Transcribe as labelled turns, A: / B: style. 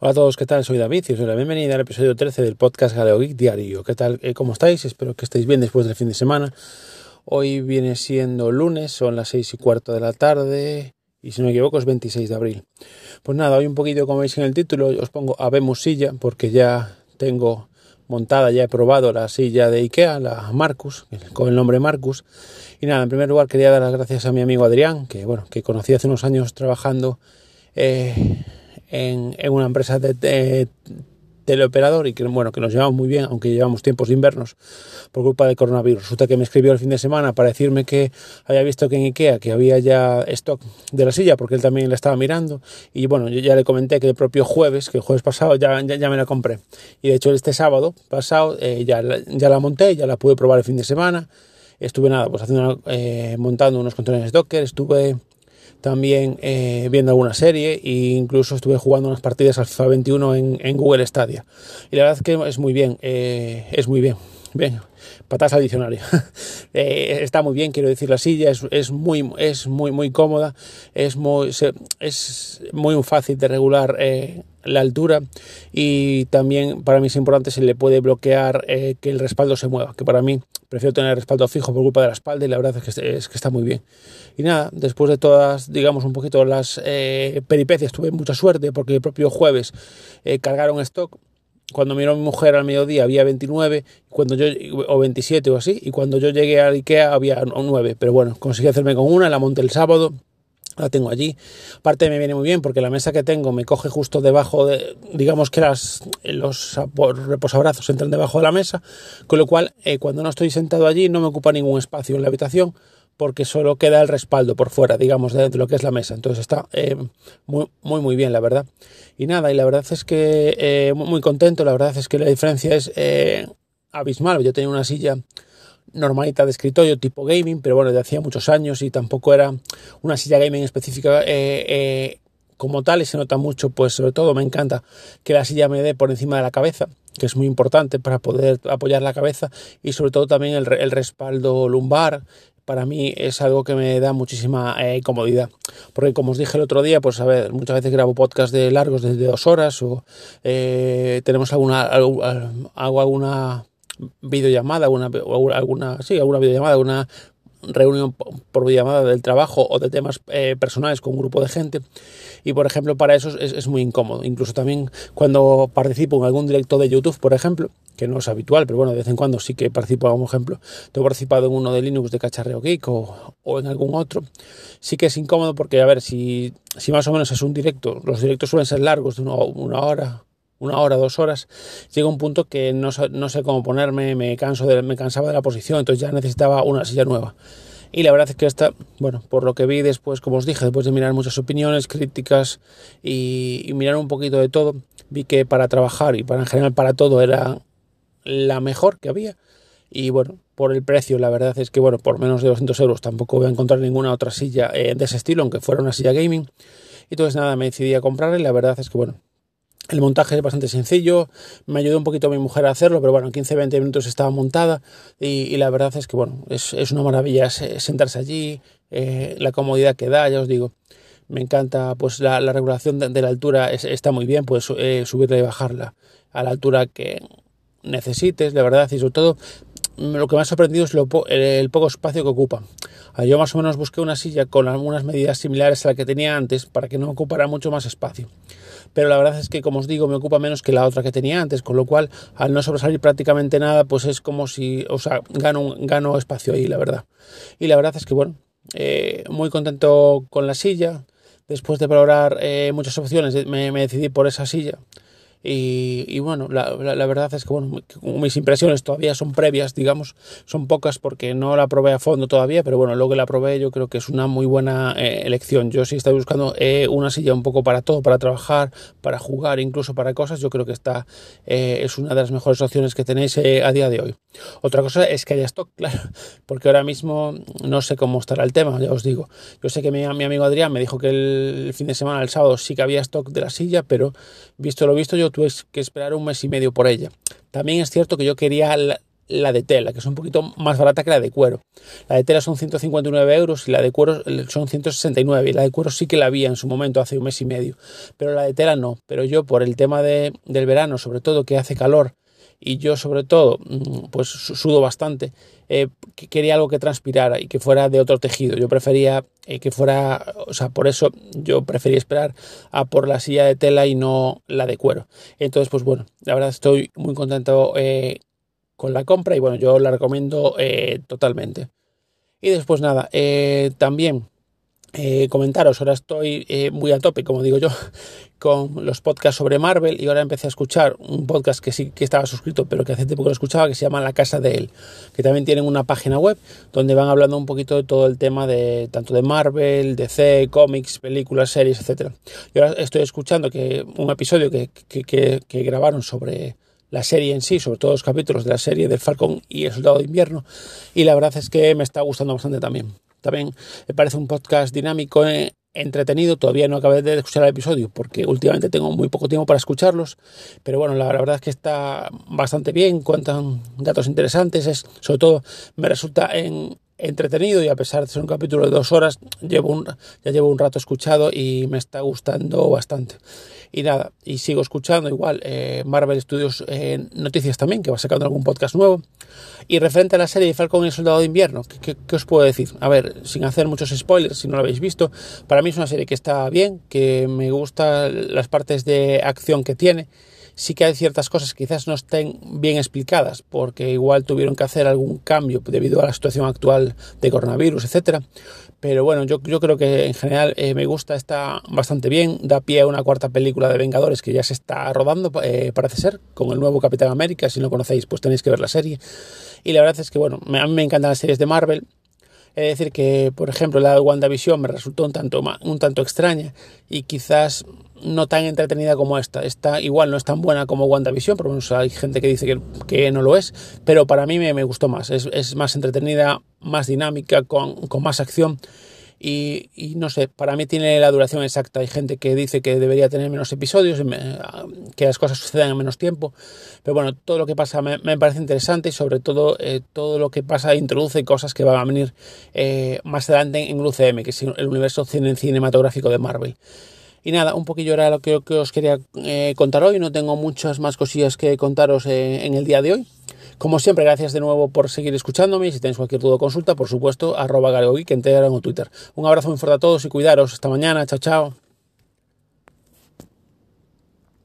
A: Hola a todos, ¿qué tal? Soy David y os doy la bienvenida al episodio 13 del podcast Galeo Geek Diario. ¿Qué tal? Eh, ¿Cómo estáis? Espero que estéis bien después del fin de semana. Hoy viene siendo lunes, son las 6 y cuarto de la tarde y si no me equivoco es 26 de abril. Pues nada, hoy un poquito como veis en el título os pongo Habemos silla porque ya tengo montada, ya he probado la silla de Ikea, la Marcus, con el nombre Marcus. Y nada, en primer lugar quería dar las gracias a mi amigo Adrián, que bueno, que conocí hace unos años trabajando eh, en, una empresa de, teleoperador y que bueno que nos llevamos muy bien aunque llevamos tiempos invernos por culpa del coronavirus. Resulta que me escribió el fin de semana para decirme que había visto que en Ikea que había ya stock de la silla porque él también la estaba mirando. Y bueno yo ya le comenté que el propio jueves que el jueves pasado ya, ya, me la compré. Y de hecho este sábado pasado eh, ya, ya la monté ya la pude probar el fin de semana. Estuve nada pues haciendo eh, montando unos contenedores Docker estuve también eh, viendo alguna serie e incluso estuve jugando unas partidas al FIFA 21 en, Google Stadia. Y la verdad es que es muy bien, eh, es muy bien. Bien, patas al diccionario. Eh, está muy bien, quiero decir, la silla es, muy, es muy, muy cómoda, es muy, es muy fácil de regular la altura y también para mí es importante se le puede bloquear que el respaldo se mueva, que para mí prefiero tener el respaldo fijo por culpa de la espalda y la verdad es que, es que está muy bien. Y nada, después de todas, digamos, un poquito las eh, peripecias, tuve mucha suerte porque el propio jueves eh, cargaron stock. Cuando miró mi mujer al mediodía había 29, cuando yo, o 27 o así, y cuando yo llegué a Ikea había 9. Pero bueno, conseguí hacerme con una, la monté el sábado, la tengo allí. Aparte me viene muy bien porque la mesa que tengo me coge justo debajo de, digamos que las, los reposabrazos entran debajo de la mesa, con lo cual eh, cuando no estoy sentado allí no me ocupa ningún espacio en la habitación porque solo queda el respaldo por fuera, digamos, de lo que es la mesa. Entonces está eh, muy, muy, muy bien, la verdad. Y nada, y la verdad es que eh, muy contento, la verdad es que la diferencia es abismal. Yo tenía una silla normalita de escritorio tipo gaming, pero bueno, de hacía muchos años y tampoco era una silla gaming específica eh, eh, como tal y se nota mucho, pues sobre todo me encanta que la silla me dé por encima de la cabeza, que es muy importante para poder apoyar la cabeza y sobre todo también el, respaldo lumbar. Para mí es algo que me da muchísima eh, comodidad. Porque como os dije el otro día, pues a ver, muchas veces grabo podcast de largos desde dos horas o tenemos alguna, hago alguna videollamada, una, alguna, sí, alguna videollamada, una reunión por videollamada del trabajo o de temas eh, personales con un grupo de gente. Y por ejemplo para eso es, muy incómodo. Incluso también cuando participo en algún directo de YouTube por ejemplo que no es habitual pero bueno de vez en cuando sí que participo como ejemplo tengo participado en uno de Linux de Cacharreo Geek o, o, en algún otro sí que es incómodo porque a ver si, si más o menos es un directo los directos suelen ser largos de una hora una hora, dos horas, llega un punto que no, no, sé cómo ponerme, me, canso me cansaba de la posición, entonces ya necesitaba una silla nueva. Y la verdad es que esta, bueno, por lo que vi después, como os dije, después de mirar muchas opiniones, críticas y, mirar un poquito de todo, vi que para trabajar y para en general para todo era la mejor que había. Y bueno, por el precio, la verdad es que, bueno, por menos de 200 euros tampoco voy a encontrar ninguna otra silla eh, de ese estilo, aunque fuera una silla gaming. Y entonces nada, me decidí a comprarla y la verdad es que, bueno, el montaje es bastante sencillo, me ayudó un poquito mi mujer a hacerlo, pero bueno, en 15-20 minutos estaba montada y, la verdad es que bueno, es, una maravilla sentarse allí, eh, la comodidad que da, ya os digo. Me encanta, pues la, regulación de, la altura está muy bien, puedes eh, subirla y bajarla a la altura que necesites, la verdad, y sobre todo lo que me ha sorprendido es el, poco espacio que ocupa. Ah, yo más o menos busqué una silla con algunas medidas similares a la que tenía antes para que no ocupara mucho más espacio. Pero la verdad es que, como os digo, me ocupa menos que la otra que tenía antes, con lo cual, al no sobresalir prácticamente nada, pues es como si, o sea, gano, gano espacio ahí, la verdad. Y la verdad es que, bueno, eh, muy contento con la silla. Después de valorar eh, muchas opciones, me decidí por esa silla. Y, bueno, la, verdad es que bueno, mis impresiones todavía son previas, digamos, son pocas porque no la probé a fondo todavía, pero bueno, luego que la probé yo creo que es una muy buena eh, elección. Yo sí estoy buscando eh, una silla un poco para todo, para trabajar, para jugar, incluso para cosas, yo creo que esta eh, es una de las mejores opciones que tenéis a día de hoy. Otra cosa es que haya stock, claro, porque ahora mismo no sé cómo estará el tema, ya os digo. Yo sé que mi, mi amigo Adrián me dijo que el fin de semana, el sábado, sí que había stock de la silla, pero visto lo visto, yo tuve que esperar un mes y medio por ella. También es cierto que yo quería la de tela, que es un poquito más barata que la de cuero. La de tela son 159 euros y la de cuero son 169. Y la de cuero sí que la había en su momento, hace un mes y medio. Pero la de tela no. Pero yo, por el tema de, del verano, sobre todo que hace calor, y yo sobre todo mm, pues sudo bastante, eh, quería algo que transpirara y que fuera de otro tejido. Yo prefería eh, que fuera, o sea, por eso yo prefería esperar a por la silla de tela y no la de cuero. Entonces, pues bueno, la verdad estoy muy contento eh, con la compra y bueno, yo la recomiendo totalmente. Y después nada, también eh, comentaros, ahora estoy eh, muy a tope, como digo yo, con los podcasts sobre Marvel y ahora empecé a escuchar un podcast que sí que estaba suscrito, pero que hace tiempo que lo escuchaba, que se llama La Casa de Él, que también tienen una página web donde van hablando un poquito de todo el tema de tanto de Marvel, DC, cómics, películas, series, etcétera. Y ahora estoy escuchando que un episodio que, que, que grabaron sobre la serie en sí, sobre todo los capítulos de la serie del Falcón y el Soldado de Invierno, y la verdad es que me está gustando bastante también. También me parece un podcast dinámico, eh, entretenido. Todavía no acabé de escuchar el episodio porque últimamente tengo muy poco tiempo para escucharlos. Pero bueno, la, verdad es que está bastante bien, cuentan datos interesantes. Es, sobre todo me resulta en, entretenido y a pesar de ser un capítulo de dos horas, llevo un, ya llevo un rato escuchado y me está gustando bastante. Y nada, y sigo escuchando igual eh, Marvel Studios eh, Noticias también, que va sacando algún podcast nuevo. Y referente a la serie de Falcon y el Soldado de Invierno, ¿qué, qué, os puedo decir? A ver, sin hacer muchos spoilers, si no lo habéis visto, para mí es una serie que está bien, que me gustan las partes de acción que tiene sí que hay ciertas cosas que quizás no estén bien explicadas, porque igual tuvieron que hacer algún cambio debido a la situación actual de coronavirus, etcétera. Pero bueno, yo, yo creo que en general eh, me gusta, está bastante bien, da pie a una cuarta película de Vengadores que ya se está rodando, eh, parece ser, con el nuevo Capitán América, si no conocéis pues tenéis que ver la serie. Y la verdad es que bueno, a mí me encantan las series de Marvel, es decir, que, por ejemplo, la WandaVision me resultó un tanto, un tanto extraña y quizás no tan entretenida como esta. Esta igual no es tan buena como WandaVision, por lo menos hay gente que dice que, que no lo es, pero para mí me, me gustó más. Es, es, más entretenida, más dinámica, con, con más acción y, no sé, para mí tiene la duración exacta. Hay gente que dice que debería tener menos episodios, que las cosas sucedan en menos tiempo. Pero bueno, todo lo que pasa me, parece interesante y sobre todo eh, todo lo que pasa introduce cosas que van a venir eh, más adelante en UCM, que es el universo cinematográfico de Marvel. Y nada, un poquillo era lo que, os quería eh, contar hoy. No tengo muchas más cosillas que contaros en el día de hoy. Como siempre, gracias de nuevo por seguir escuchándome y si tenéis cualquier duda o consulta, por supuesto, arroba que en Twitter. Un abrazo muy fuerte a todos y cuidaros. Hasta mañana. Chao, chao.